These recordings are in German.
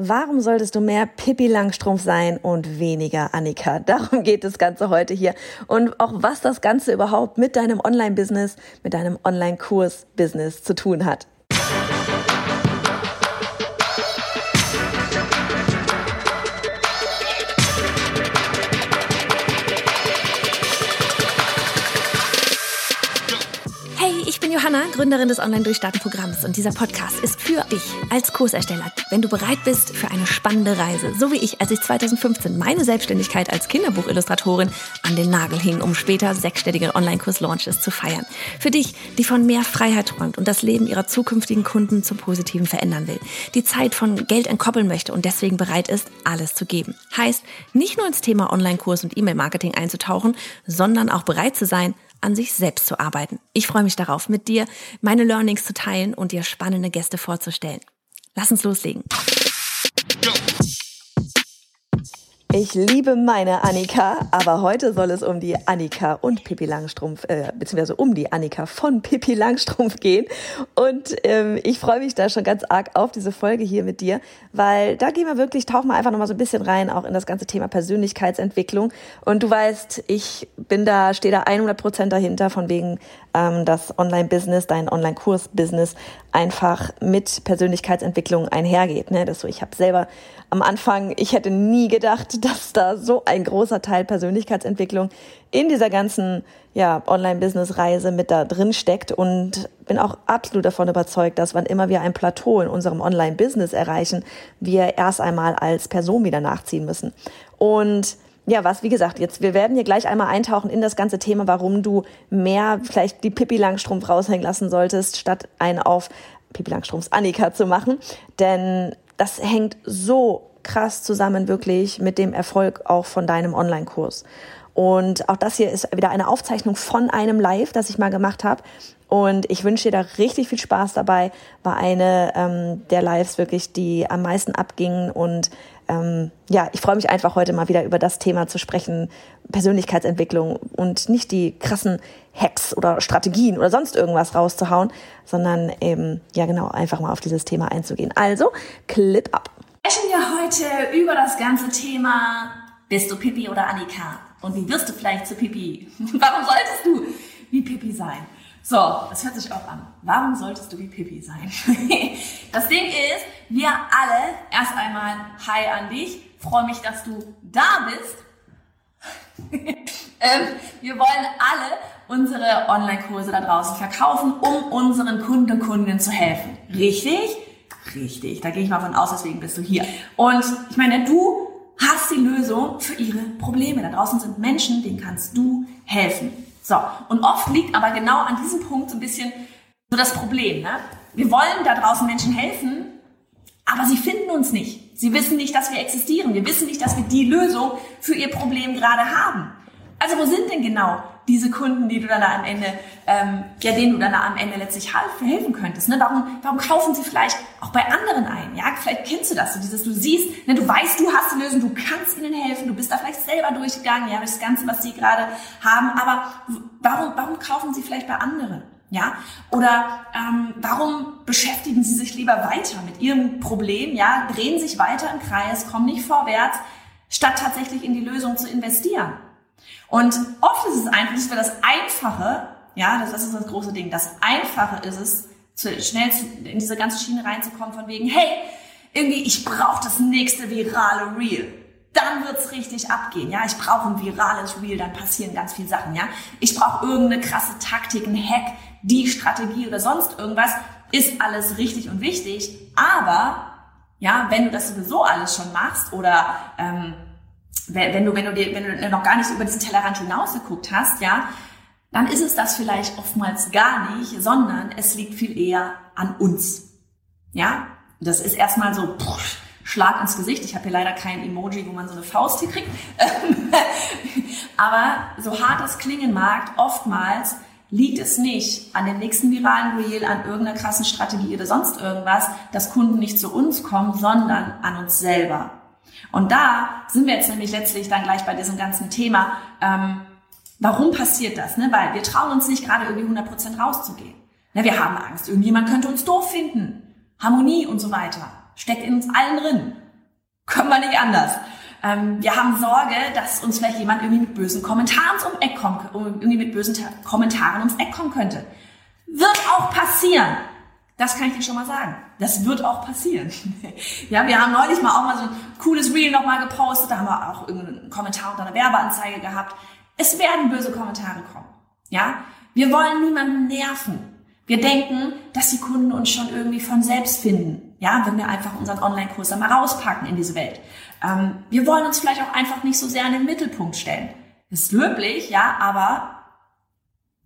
Warum solltest du mehr Pippi Langstrumpf sein und weniger Annika? Darum geht das Ganze heute hier. Und auch was das Ganze überhaupt mit deinem Online-Business, mit deinem Online-Kurs-Business zu tun hat. Johanna, Gründerin des Online-Durchstarten-Programms und dieser Podcast ist für dich als Kursersteller, wenn du bereit bist für eine spannende Reise, so wie ich, als ich 2015 meine Selbstständigkeit als Kinderbuchillustratorin an den Nagel hing, um später sechsstellige Online-Kurs-Launches zu feiern. Für dich, die von mehr Freiheit träumt und das Leben ihrer zukünftigen Kunden zum Positiven verändern will, die Zeit von Geld entkoppeln möchte und deswegen bereit ist, alles zu geben. Heißt, nicht nur ins Thema Online-Kurs und E-Mail-Marketing einzutauchen, sondern auch bereit zu sein, an sich selbst zu arbeiten. Ich freue mich darauf, mit dir meine Learnings zu teilen und dir spannende Gäste vorzustellen. Lass uns loslegen. Ich liebe meine Annika, aber heute soll es um die Annika und Pippi Langstrumpf, äh, beziehungsweise um die Annika von Pippi Langstrumpf gehen. Und ähm, ich freue mich da schon ganz arg auf diese Folge hier mit dir, weil da gehen wir wirklich, tauchen wir einfach nochmal so ein bisschen rein, auch in das ganze Thema Persönlichkeitsentwicklung. Und du weißt, ich bin da, stehe da 100 Prozent dahinter, von wegen ähm, das Online-Business, dein Online-Kurs-Business einfach mit Persönlichkeitsentwicklung einhergeht. Ne? Das so, ich habe selber am Anfang, ich hätte nie gedacht, dass da so ein großer Teil Persönlichkeitsentwicklung in dieser ganzen ja, Online-Business-Reise mit da drin steckt und bin auch absolut davon überzeugt, dass wann immer wir ein Plateau in unserem Online-Business erreichen, wir erst einmal als Person wieder nachziehen müssen. Und ja, was, wie gesagt, jetzt, wir werden hier gleich einmal eintauchen in das ganze Thema, warum du mehr vielleicht die Pippi Langstrumpf raushängen lassen solltest, statt einen auf Pippi Langstrumpfs Annika zu machen. Denn das hängt so krass zusammen wirklich mit dem Erfolg auch von deinem Online-Kurs. Und auch das hier ist wieder eine Aufzeichnung von einem Live, das ich mal gemacht habe. Und ich wünsche dir da richtig viel Spaß dabei. War eine ähm, der Lives wirklich, die am meisten abgingen und ähm, ja, ich freue mich einfach heute mal wieder über das Thema zu sprechen, Persönlichkeitsentwicklung und nicht die krassen Hacks oder Strategien oder sonst irgendwas rauszuhauen, sondern eben, ja genau, einfach mal auf dieses Thema einzugehen. Also, Clip ab. Wir sprechen ja heute über das ganze Thema, bist du Pippi oder Annika? Und wie wirst du vielleicht zu Pippi? Warum solltest du wie Pippi sein? So, das hört sich auch an. Warum solltest du wie Pippi sein? das Ding ist, wir alle, erst einmal Hi an dich, freue mich, dass du da bist. ähm, wir wollen alle unsere Online-Kurse da draußen verkaufen, um unseren Kunden und Kundinnen zu helfen. Richtig? Richtig. Da gehe ich mal von aus, deswegen bist du hier. Und ich meine, du hast die Lösung für ihre Probleme. Da draußen sind Menschen, denen kannst du helfen. So, und oft liegt aber genau an diesem Punkt so ein bisschen so das Problem. Ne? Wir wollen da draußen Menschen helfen, aber sie finden uns nicht. Sie wissen nicht, dass wir existieren. Wir wissen nicht, dass wir die Lösung für ihr Problem gerade haben. Also wo sind denn genau diese Kunden, die du dann am Ende, ähm, ja, denen du dann am Ende letztlich helfen könntest? Ne? Warum, warum kaufen sie vielleicht auch bei anderen ein? Ja, vielleicht kennst du das, so dieses, du siehst, ne, du weißt, du hast die Lösung, du kannst ihnen helfen, du bist da vielleicht selber durchgegangen, ja, das Ganze, was sie gerade haben, aber warum, warum kaufen sie vielleicht bei anderen? Ja, oder ähm, warum beschäftigen Sie sich lieber weiter mit Ihrem Problem? Ja, drehen sich weiter im Kreis, kommen nicht vorwärts, statt tatsächlich in die Lösung zu investieren. Und oft ist es einfach, das wäre das Einfache, ja, das ist das große Ding. Das Einfache ist es, zu, schnell zu, in diese ganze Schiene reinzukommen von wegen, hey, irgendwie, ich brauche das nächste virale Reel. Dann wird's richtig abgehen, ja. Ich brauche ein virales Reel, dann passieren ganz viele Sachen, ja. Ich brauche irgendeine krasse Taktik, ein Hack, die Strategie oder sonst irgendwas. Ist alles richtig und wichtig, aber ja, wenn du das sowieso alles schon machst oder ähm, wenn du, wenn du, dir, wenn du noch gar nicht über diesen Tellerrand hinaus geguckt hast, ja, dann ist es das vielleicht oftmals gar nicht, sondern es liegt viel eher an uns. Ja, das ist erstmal so pff, Schlag ins Gesicht. Ich habe hier leider kein Emoji, wo man so eine Faust hier kriegt. Aber so hart es klingen mag, oftmals liegt es nicht an dem nächsten viralen Reel, an irgendeiner krassen Strategie oder sonst irgendwas, dass Kunden nicht zu uns kommen, sondern an uns selber. Und da sind wir jetzt nämlich letztlich dann gleich bei diesem ganzen Thema, ähm, warum passiert das? Ne? Weil wir trauen uns nicht gerade irgendwie 100% rauszugehen. Ne? Wir haben Angst, irgendjemand könnte uns doof finden. Harmonie und so weiter. Steckt in uns allen drin. Können wir nicht anders. Ähm, wir haben Sorge, dass uns vielleicht jemand irgendwie mit bösen Kommentaren ums Eck kommen, irgendwie mit bösen Kommentaren ums Eck kommen könnte. Wird auch passieren. Das kann ich dir schon mal sagen. Das wird auch passieren. ja, wir haben neulich mal auch mal so ein cooles Reel nochmal gepostet. Da haben wir auch irgendeinen Kommentar unter einer Werbeanzeige gehabt. Es werden böse Kommentare kommen. Ja, wir wollen niemanden nerven. Wir denken, dass die Kunden uns schon irgendwie von selbst finden. Ja, wenn wir einfach unseren Online-Kurs dann mal rauspacken in diese Welt. Ähm, wir wollen uns vielleicht auch einfach nicht so sehr in den Mittelpunkt stellen. Das ist löblich, ja, aber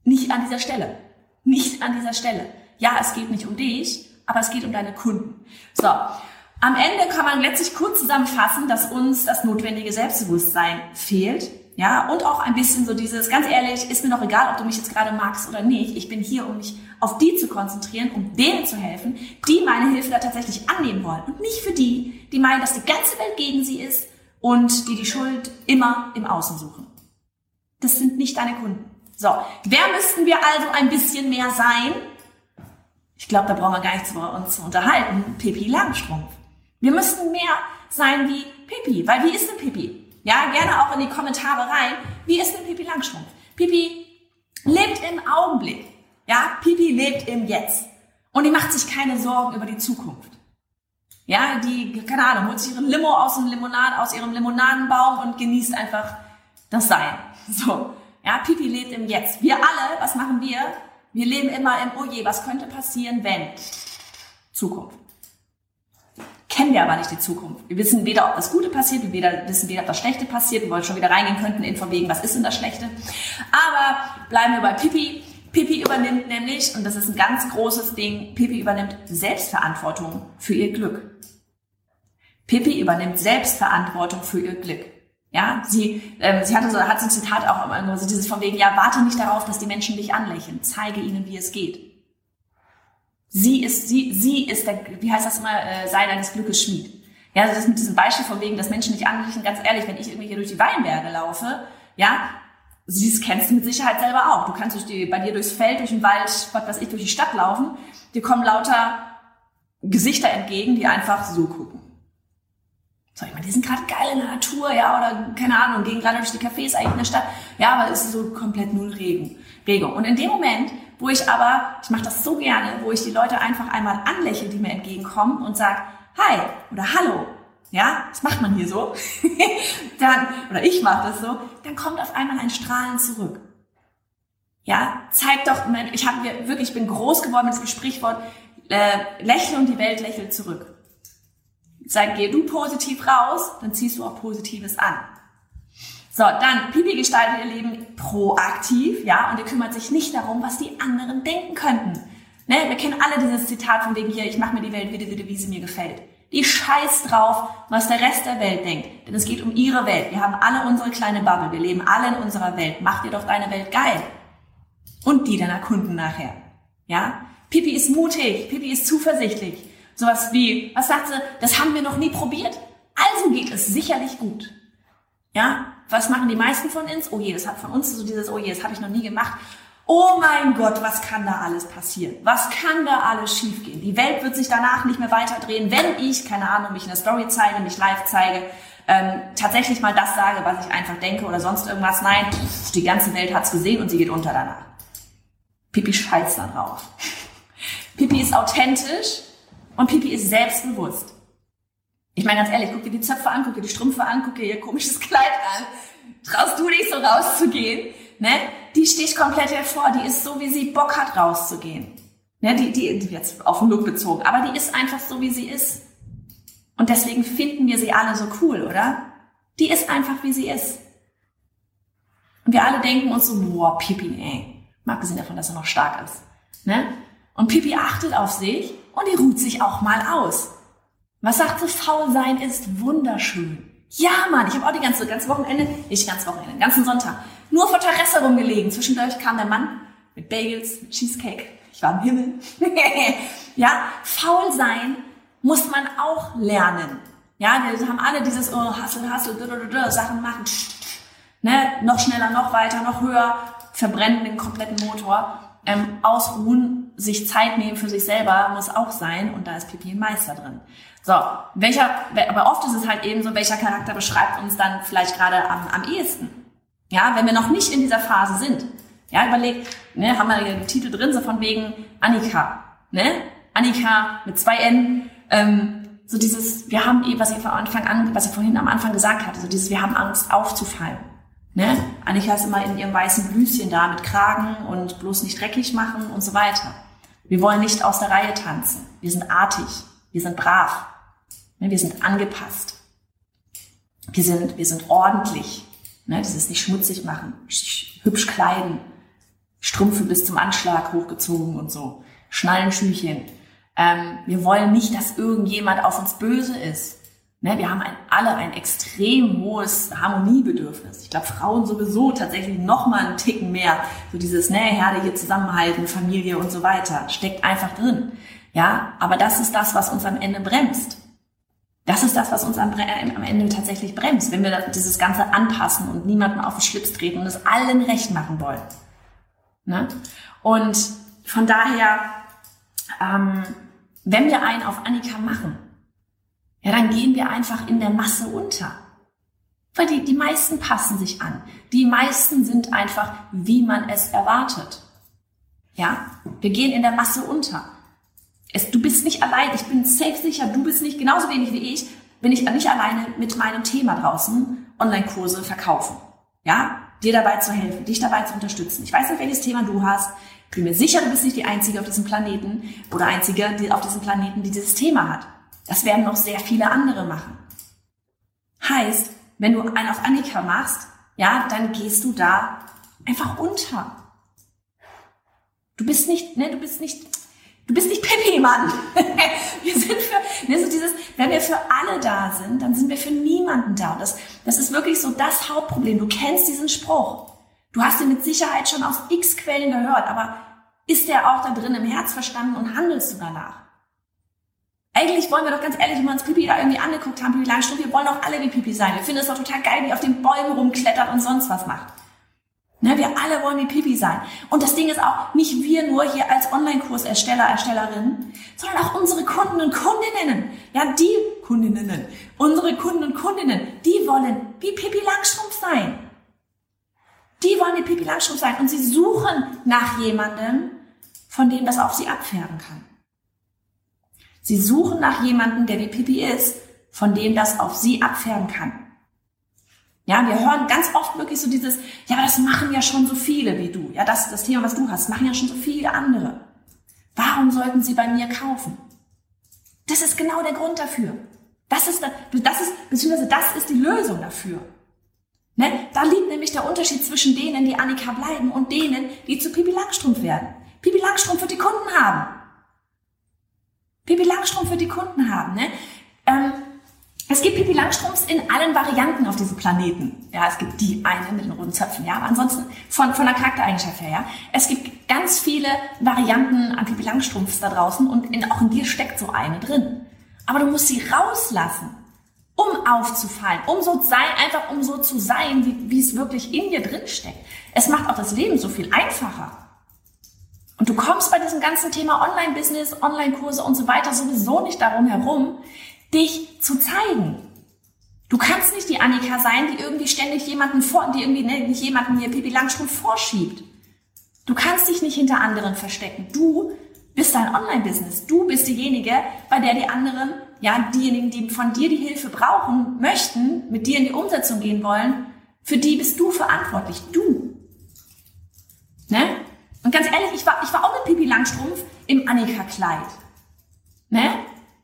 nicht an dieser Stelle. Nicht an dieser Stelle. Ja, es geht nicht um dich, aber es geht um deine Kunden. So. Am Ende kann man letztlich kurz zusammenfassen, dass uns das notwendige Selbstbewusstsein fehlt. Ja, und auch ein bisschen so dieses, ganz ehrlich, ist mir doch egal, ob du mich jetzt gerade magst oder nicht. Ich bin hier, um mich auf die zu konzentrieren, um denen zu helfen, die meine Hilfe da tatsächlich annehmen wollen. Und nicht für die, die meinen, dass die ganze Welt gegen sie ist und die die Schuld immer im Außen suchen. Das sind nicht deine Kunden. So, wer müssten wir also ein bisschen mehr sein? Ich glaube, da brauchen wir gar nichts über uns zu unterhalten. Pippi Langstrumpf. Wir müssten mehr sein wie Pippi. Weil wie ist denn Pippi? Ja, gerne auch in die Kommentare rein. Wie ist denn Pippi Langstrumpf? Pippi lebt im Augenblick. Ja, Pippi lebt im Jetzt. Und die macht sich keine Sorgen über die Zukunft. Ja, die, keine Ahnung, holt sich ihren Limo aus dem Limonad, aus ihrem Limonadenbaum und genießt einfach das Sein. So. Ja, Pipi lebt im Jetzt. Wir alle, was machen wir? Wir leben immer im Oh je, was könnte passieren, wenn? Zukunft. Kennen wir aber nicht die Zukunft. Wir wissen weder, ob das Gute passiert, wir weder, wissen weder, ob das Schlechte passiert, wir wollen schon wieder reingehen könnten in von wegen, was ist denn das Schlechte. Aber bleiben wir bei Pipi. Pipi übernimmt nämlich, und das ist ein ganz großes Ding, Pipi übernimmt Selbstverantwortung für ihr Glück. Pipi übernimmt Selbstverantwortung für ihr Glück. Ja, sie, ähm, sie hatte so, hat so ein Zitat auch immer, so dieses von wegen, ja, warte nicht darauf, dass die Menschen dich anlächeln, zeige ihnen, wie es geht. Sie ist, sie, sie ist der, wie heißt das immer, äh, sei deines Glückes Schmied. Ja, also das mit diesem Beispiel von wegen, dass Menschen dich anlächeln, ganz ehrlich, wenn ich irgendwie hier durch die Weinberge laufe, ja, sie kennst du mit Sicherheit selber auch. Du kannst durch die, bei dir durchs Feld, durch den Wald, was weiß ich, durch die Stadt laufen, dir kommen lauter Gesichter entgegen, die einfach so gucken. So, ich meine, die sind gerade geil in der Natur, ja, oder keine Ahnung, gehen gerade durch die Cafés eigentlich in der Stadt. Ja, aber es ist so komplett null Regen, Regung. Und in dem Moment, wo ich aber, ich mache das so gerne, wo ich die Leute einfach einmal anlächle, die mir entgegenkommen und sag, hi oder hallo, ja, das macht man hier so, dann, oder ich mache das so, dann kommt auf einmal ein Strahlen zurück. Ja, zeig doch, ich habe wirklich, ich bin groß geworden mit dem Sprichwort, äh, lächle und die Welt lächelt zurück. Sag, geh du positiv raus, dann ziehst du auch Positives an. So, dann, Pipi gestaltet ihr Leben proaktiv, ja, und ihr kümmert sich nicht darum, was die anderen denken könnten. Ne? Wir kennen alle dieses Zitat von wegen hier, ich mache mir die Welt wieder, wieder, wie sie mir gefällt. Die scheiß drauf, was der Rest der Welt denkt. Denn es geht um ihre Welt. Wir haben alle unsere kleine Bubble. Wir leben alle in unserer Welt. Mach dir doch deine Welt geil. Und die deiner Kunden nachher. Ja? Pipi ist mutig. Pipi ist zuversichtlich. Sowas wie, was sagt sie? Das haben wir noch nie probiert. Also geht es sicherlich gut. Ja? Was machen die meisten von uns? Oh je, das hat von uns so dieses, oh je, das habe ich noch nie gemacht. Oh mein Gott, was kann da alles passieren? Was kann da alles schiefgehen? Die Welt wird sich danach nicht mehr weiterdrehen, wenn ich, keine Ahnung, mich in der Story zeige, mich live zeige, ähm, tatsächlich mal das sage, was ich einfach denke oder sonst irgendwas. Nein, die ganze Welt hat's gesehen und sie geht unter danach. Pipi scheißt dann drauf. Pipi ist authentisch und Pipi ist selbstbewusst. Ich meine ganz ehrlich, guck dir die Zöpfe an, guck dir die Strümpfe an, guck dir ihr komisches Kleid an. Traust du dich so rauszugehen? Ne? Die sticht komplett hervor. Die ist so, wie sie Bock hat, rauszugehen. Ne? Die, die, jetzt auf den Look bezogen. Aber die ist einfach so, wie sie ist. Und deswegen finden wir sie alle so cool, oder? Die ist einfach, wie sie ist. Und wir alle denken uns so, boah, Pipi, ey. Mal abgesehen davon, dass er noch stark ist. Ne? Und Pipi achtet auf sich und die ruht sich auch mal aus. Was sagt sie? Faul sein ist wunderschön. Ja, Mann, ich habe auch die ganze, ganze Wochenende, nicht ganz Wochenende, den ganzen Sonntag, nur vor Terrasse rumgelegen. Zwischendurch kam der Mann mit Bagels, mit Cheesecake. Ich war im Himmel. ja, faul sein muss man auch lernen. Ja, wir haben alle dieses oh, Hustle, Hustle, Sachen machen. Ne? Noch schneller, noch weiter, noch höher, verbrennen den kompletten Motor. Ähm, ausruhen, sich Zeit nehmen für sich selber muss auch sein und da ist Pipi ein Meister drin. So, welcher, aber oft ist es halt eben so, welcher Charakter beschreibt uns dann vielleicht gerade am, am ehesten. Ja, wenn wir noch nicht in dieser Phase sind. Ja, überleg, ne, haben wir den Titel drin, so von wegen Annika, ne? Annika mit zwei N, ähm, so dieses, wir haben eben, was ich von Anfang an, was ich vorhin am Anfang gesagt hatte, so dieses, wir haben Angst aufzufallen. Ne? Annika ist immer in ihrem weißen Blüschen da mit Kragen und bloß nicht dreckig machen und so weiter. Wir wollen nicht aus der Reihe tanzen. Wir sind artig. Wir sind brav. Ne? Wir sind angepasst. Wir sind, wir sind ordentlich. Ne? Ist nicht schmutzig machen, hübsch kleiden, Strümpfe bis zum Anschlag hochgezogen und so, Schnallenschüchen. Ähm, wir wollen nicht, dass irgendjemand auf uns böse ist. Ne, wir haben ein, alle ein extrem hohes Harmoniebedürfnis. Ich glaube, Frauen sowieso tatsächlich noch mal einen Ticken mehr. So dieses, ne, Herde hier zusammenhalten, Familie und so weiter, steckt einfach drin. Ja, aber das ist das, was uns am Ende bremst. Das ist das, was uns am, äh, am Ende tatsächlich bremst, wenn wir dieses Ganze anpassen und niemanden auf den Schlips treten und es allen recht machen wollen. Ne? Und von daher, ähm, wenn wir einen auf Annika machen, ja, dann gehen wir einfach in der Masse unter. Weil die, die meisten passen sich an. Die meisten sind einfach, wie man es erwartet. Ja, wir gehen in der Masse unter. Es, du bist nicht allein, ich bin safe sicher, du bist nicht genauso wenig wie ich, bin ich nicht alleine mit meinem Thema draußen, Online-Kurse verkaufen. Ja, dir dabei zu helfen, dich dabei zu unterstützen. Ich weiß nicht, welches Thema du hast. Ich bin mir sicher, du bist nicht die Einzige auf diesem Planeten oder Einzige die auf diesem Planeten, die dieses Thema hat. Das werden noch sehr viele andere machen. Heißt, wenn du einen auf Annika machst, ja, dann gehst du da einfach unter. Du bist nicht, ne, du bist nicht, du bist nicht Pippi, Mann. wir sind für, ne, so dieses, wenn wir für alle da sind, dann sind wir für niemanden da. Und das, das ist wirklich so das Hauptproblem. Du kennst diesen Spruch. Du hast ihn mit Sicherheit schon aus x Quellen gehört, aber ist der auch da drin im Herz verstanden und handelst du danach? Eigentlich wollen wir doch ganz ehrlich, wenn wir uns Pipi da irgendwie angeguckt haben, Pipi Langstrumpf, wir wollen auch alle wie Pipi sein. Wir finden es doch total geil, wie auf den Bäumen rumklettert und sonst was macht. Ne, wir alle wollen wie Pipi sein. Und das Ding ist auch, nicht wir nur hier als Online-Kursersteller, Erstellerinnen, sondern auch unsere Kunden und Kundinnen. Ja, die Kundinnen. Unsere Kunden und Kundinnen, die wollen wie Pipi Langstrumpf sein. Die wollen wie Pipi Langstrumpf sein. Und sie suchen nach jemandem, von dem das auf sie abfärben kann. Sie suchen nach jemandem, der wie Pipi ist, von dem das auf sie abfärben kann. Ja, wir hören ganz oft wirklich so dieses, ja, das machen ja schon so viele wie du. Ja, das, das Thema, was du hast, machen ja schon so viele andere. Warum sollten sie bei mir kaufen? Das ist genau der Grund dafür. Das ist, das ist, beziehungsweise das ist die Lösung dafür. Ne? Da liegt nämlich der Unterschied zwischen denen, die Annika bleiben und denen, die zu Pipi Langstrumpf werden. Pipi Langstrumpf wird die Kunden haben. Pipi Langstrumpf für die Kunden haben. Ne? Ähm, es gibt Pipi Langstrumpfs in allen Varianten auf diesem Planeten. Ja, es gibt die eine mit den roten Zöpfen, ja, aber ansonsten von, von der Charaktereigenschaft her, ja. Es gibt ganz viele Varianten an Pipi Langstrumpfs da draußen und in, auch in dir steckt so eine drin. Aber du musst sie rauslassen, um aufzufallen, um so sein, einfach um so zu sein, wie, wie es wirklich in dir drin steckt. Es macht auch das Leben so viel einfacher. Und du kommst bei diesem ganzen Thema Online-Business, Online-Kurse und so weiter sowieso nicht darum herum, dich zu zeigen. Du kannst nicht die Annika sein, die irgendwie ständig jemanden vor, die irgendwie ne, nicht jemanden hier Pipi Langstrumpf vorschiebt. Du kannst dich nicht hinter anderen verstecken. Du bist dein Online-Business. Du bist diejenige, bei der die anderen, ja, diejenigen, die von dir die Hilfe brauchen, möchten, mit dir in die Umsetzung gehen wollen, für die bist du verantwortlich. Du. Ne? Und ganz ehrlich, ich war, ich war auch mit Pipi Langstrumpf im Annika-Kleid. Ne?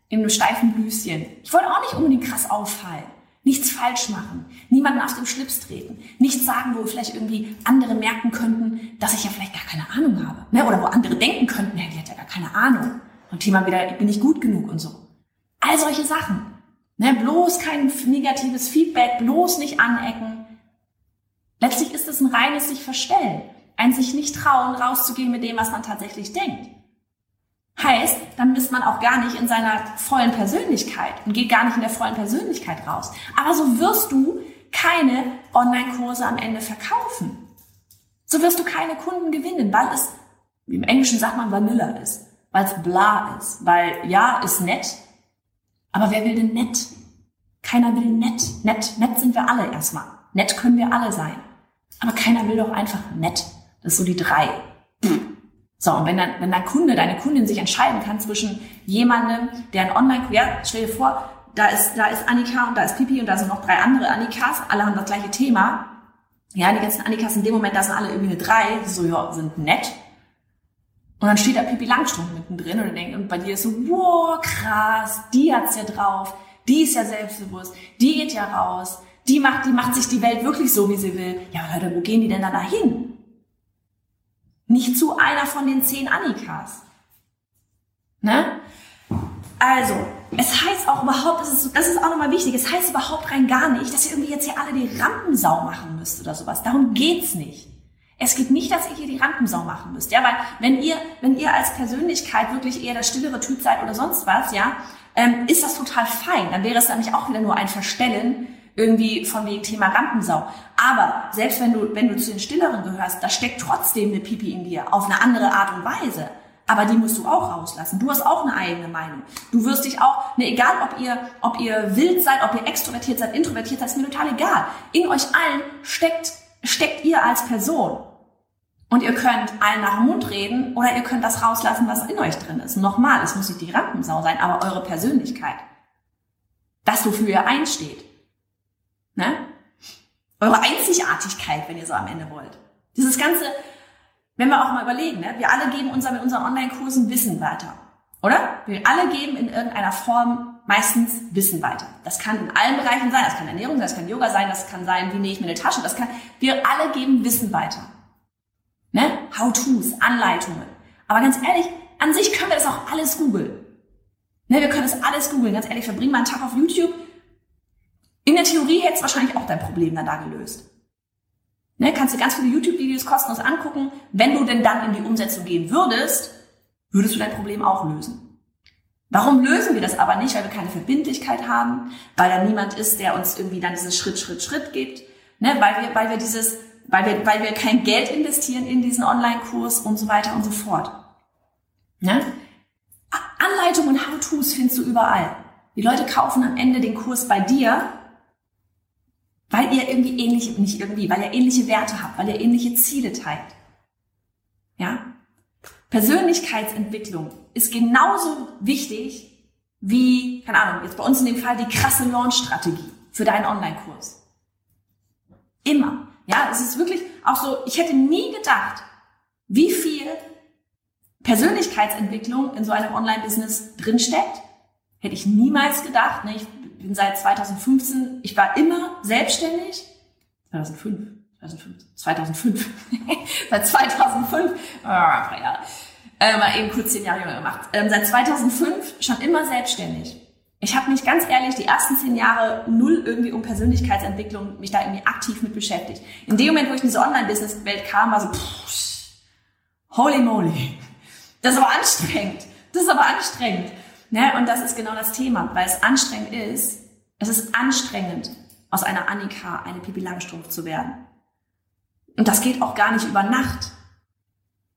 In einem steifen Blüschen. Ich wollte auch nicht unbedingt krass auffallen. Nichts falsch machen. Niemanden aus dem Schlips treten. Nichts sagen, wo vielleicht irgendwie andere merken könnten, dass ich ja vielleicht gar keine Ahnung habe. Ne? Oder wo andere denken könnten, ja, die hat ja gar keine Ahnung. Und Thema wieder, ich bin nicht gut genug und so. All solche Sachen. Ne? Bloß kein negatives Feedback, bloß nicht anecken. Letztlich ist es ein reines sich verstellen ein sich nicht trauen, rauszugehen mit dem, was man tatsächlich denkt. Heißt, dann ist man auch gar nicht in seiner vollen Persönlichkeit und geht gar nicht in der vollen Persönlichkeit raus. Aber so wirst du keine Online-Kurse am Ende verkaufen. So wirst du keine Kunden gewinnen, weil es, wie im Englischen sagt man, Vanilla ist, weil es bla ist, weil ja ist nett, Aber wer will denn nett? Keiner will nett. Nett, nett sind wir alle erstmal. Nett können wir alle sein. Aber keiner will doch einfach nett. Das ist so die drei. So, und wenn dann, wenn dein Kunde, deine Kundin sich entscheiden kann zwischen jemandem, der ein Online, ja, stell dir vor, da ist, da ist Annika und da ist Pipi und da sind noch drei andere Annikas, alle haben das gleiche Thema. Ja, die ganzen Annikas in dem Moment, da sind alle irgendwie eine drei, so, ja, sind nett. Und dann steht da Pipi Langstrumpf mittendrin und, denkt, und bei dir ist so, wow, krass, die hat's ja drauf, die ist ja selbstbewusst, die geht ja raus, die macht, die macht sich die Welt wirklich so, wie sie will. Ja, Leute, wo gehen die denn da dahin? Nicht zu einer von den zehn Annikas. Ne? Also, es heißt auch überhaupt, das ist, das ist auch nochmal wichtig, es heißt überhaupt rein gar nicht, dass ihr irgendwie jetzt hier alle die Rampensau machen müsst oder sowas. Darum geht's nicht. Es geht nicht, dass ihr hier die Rampensau machen müsst, ja, weil wenn ihr, wenn ihr als Persönlichkeit wirklich eher der stillere Typ seid oder sonst was, ja, ähm, ist das total fein. Dann wäre es nämlich auch wieder nur ein Verstellen irgendwie von wegen Thema Rampensau. Aber selbst wenn du, wenn du zu den Stilleren gehörst, da steckt trotzdem eine Pipi in dir auf eine andere Art und Weise. Aber die musst du auch rauslassen. Du hast auch eine eigene Meinung. Du wirst dich auch, ne, egal ob ihr, ob ihr wild seid, ob ihr extrovertiert seid, introvertiert seid, ist mir total egal. In euch allen steckt, steckt ihr als Person. Und ihr könnt allen nach dem Mund reden oder ihr könnt das rauslassen, was in euch drin ist. Nochmal, es muss nicht die Rampensau sein, aber eure Persönlichkeit. Das, wofür ihr einsteht. Ne? Eure Einzigartigkeit, wenn ihr so am Ende wollt. Dieses ganze, wenn wir auch mal überlegen, ne? wir alle geben unser, mit unseren Online-Kursen Wissen weiter. Oder? Wir alle geben in irgendeiner Form meistens Wissen weiter. Das kann in allen Bereichen sein. Das kann Ernährung sein, das kann Yoga sein, das kann sein, wie nähe ich mir eine Tasche. Das kann, wir alle geben Wissen weiter. Ne? How-Tos, Anleitungen. Aber ganz ehrlich, an sich können wir das auch alles googeln. Ne, wir können das alles googeln. Ganz ehrlich, verbringen mal einen Tag auf YouTube. In der Theorie hättest wahrscheinlich auch dein Problem dann da gelöst. Ne, kannst du ganz viele YouTube-Videos kostenlos angucken. Wenn du denn dann in die Umsetzung gehen würdest, würdest du dein Problem auch lösen. Warum lösen wir das aber nicht? Weil wir keine Verbindlichkeit haben, weil da niemand ist, der uns irgendwie dann dieses Schritt, Schritt, Schritt gibt. Ne, weil wir, weil wir dieses weil wir, weil wir kein Geld investieren in diesen Online-Kurs und so weiter und so fort. Ne? Anleitungen und How-Tos findest du überall. Die Leute kaufen am Ende den Kurs bei dir, weil ihr irgendwie ähnliche, nicht irgendwie, weil ihr ähnliche Werte habt, weil ihr ähnliche Ziele teilt. Ja? Persönlichkeitsentwicklung ist genauso wichtig wie, keine Ahnung, jetzt bei uns in dem Fall die krasse Launch-Strategie für deinen Online-Kurs. Immer. Ja, es ist wirklich auch so, ich hätte nie gedacht, wie viel Persönlichkeitsentwicklung in so einem Online-Business drinsteckt. Hätte ich niemals gedacht. Ne? Ich bin seit 2015, ich war immer selbstständig. 2005, 2005, 2005. seit 2005, oh, ja, äh, mal eben kurz zehn Jahre jünger gemacht. Ähm, seit 2005 schon immer selbstständig. Ich habe mich ganz ehrlich die ersten zehn Jahre null irgendwie um Persönlichkeitsentwicklung mich da irgendwie aktiv mit beschäftigt. In dem Moment, wo ich in diese Online-Business-Welt kam, war so, pff, holy moly, das ist aber anstrengend. Das ist aber anstrengend. Ne? Und das ist genau das Thema, weil es anstrengend ist. Es ist anstrengend, aus einer Annika eine Pipi Langstrumpf zu werden. Und das geht auch gar nicht über Nacht.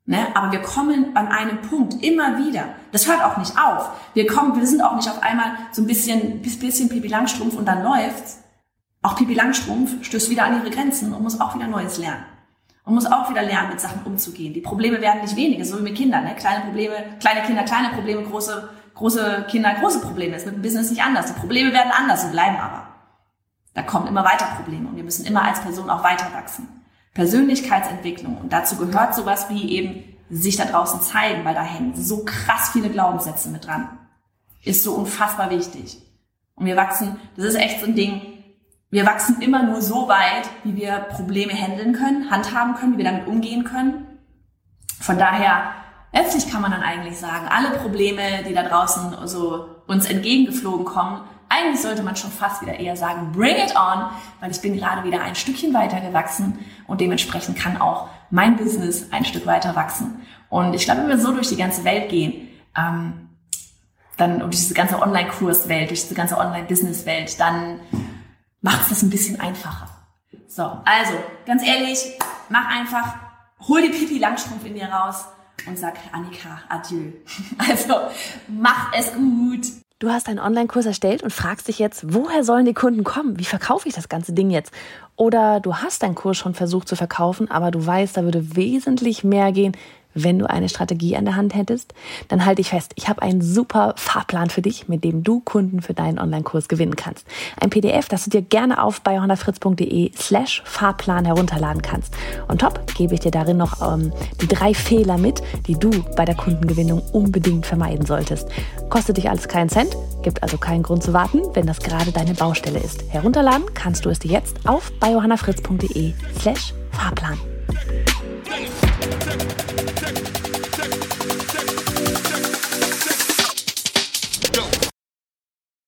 Ne? Aber wir kommen an einem Punkt immer wieder. Das hört auch nicht auf. Wir kommen, wir sind auch nicht auf einmal so ein bisschen, bisschen Pipi Langstrumpf und dann läuft's. Auch Pipi Langstrumpf stößt wieder an ihre Grenzen und muss auch wieder Neues lernen. Und muss auch wieder lernen, mit Sachen umzugehen. Die Probleme werden nicht weniger, so wie mit Kindern. Ne? Kleine Probleme, kleine Kinder, kleine Probleme, große, große Kinder, große Probleme. Ist mit dem Business nicht anders. Die Probleme werden anders und bleiben aber. Da kommen immer weiter Probleme und wir müssen immer als Person auch weiter wachsen. Persönlichkeitsentwicklung. Und dazu gehört sowas wie eben sich da draußen zeigen, weil da hängen so krass viele Glaubenssätze mit dran. Ist so unfassbar wichtig. Und wir wachsen, das ist echt so ein Ding, wir wachsen immer nur so weit, wie wir Probleme handeln können, handhaben können, wie wir damit umgehen können. Von daher, letztlich kann man dann eigentlich sagen, alle Probleme, die da draußen so uns entgegengeflogen kommen, eigentlich sollte man schon fast wieder eher sagen, bring it on, weil ich bin gerade wieder ein Stückchen weiter gewachsen und dementsprechend kann auch mein Business ein Stück weiter wachsen. Und ich glaube, wenn wir so durch die ganze Welt gehen, ähm, dann durch diese ganze Online-Kurswelt, durch diese ganze Online-Business-Welt, dann macht es das ein bisschen einfacher. So, also ganz ehrlich, mach einfach, hol die Pipi Langstrumpf in dir raus und sag Annika, adieu. Also mach es gut. Du hast einen Online-Kurs erstellt und fragst dich jetzt, woher sollen die Kunden kommen? Wie verkaufe ich das ganze Ding jetzt? Oder du hast deinen Kurs schon versucht zu verkaufen, aber du weißt, da würde wesentlich mehr gehen, wenn du eine Strategie an der Hand hättest, dann halte ich fest, ich habe einen super Fahrplan für dich, mit dem du Kunden für deinen Online-Kurs gewinnen kannst. Ein PDF, das du dir gerne auf bei slash Fahrplan herunterladen kannst. Und top gebe ich dir darin noch ähm, die drei Fehler mit, die du bei der Kundengewinnung unbedingt vermeiden solltest. Kostet dich alles keinen Cent, gibt also keinen Grund zu warten, wenn das gerade deine Baustelle ist. Herunterladen kannst du es dir jetzt auf bei slash Fahrplan.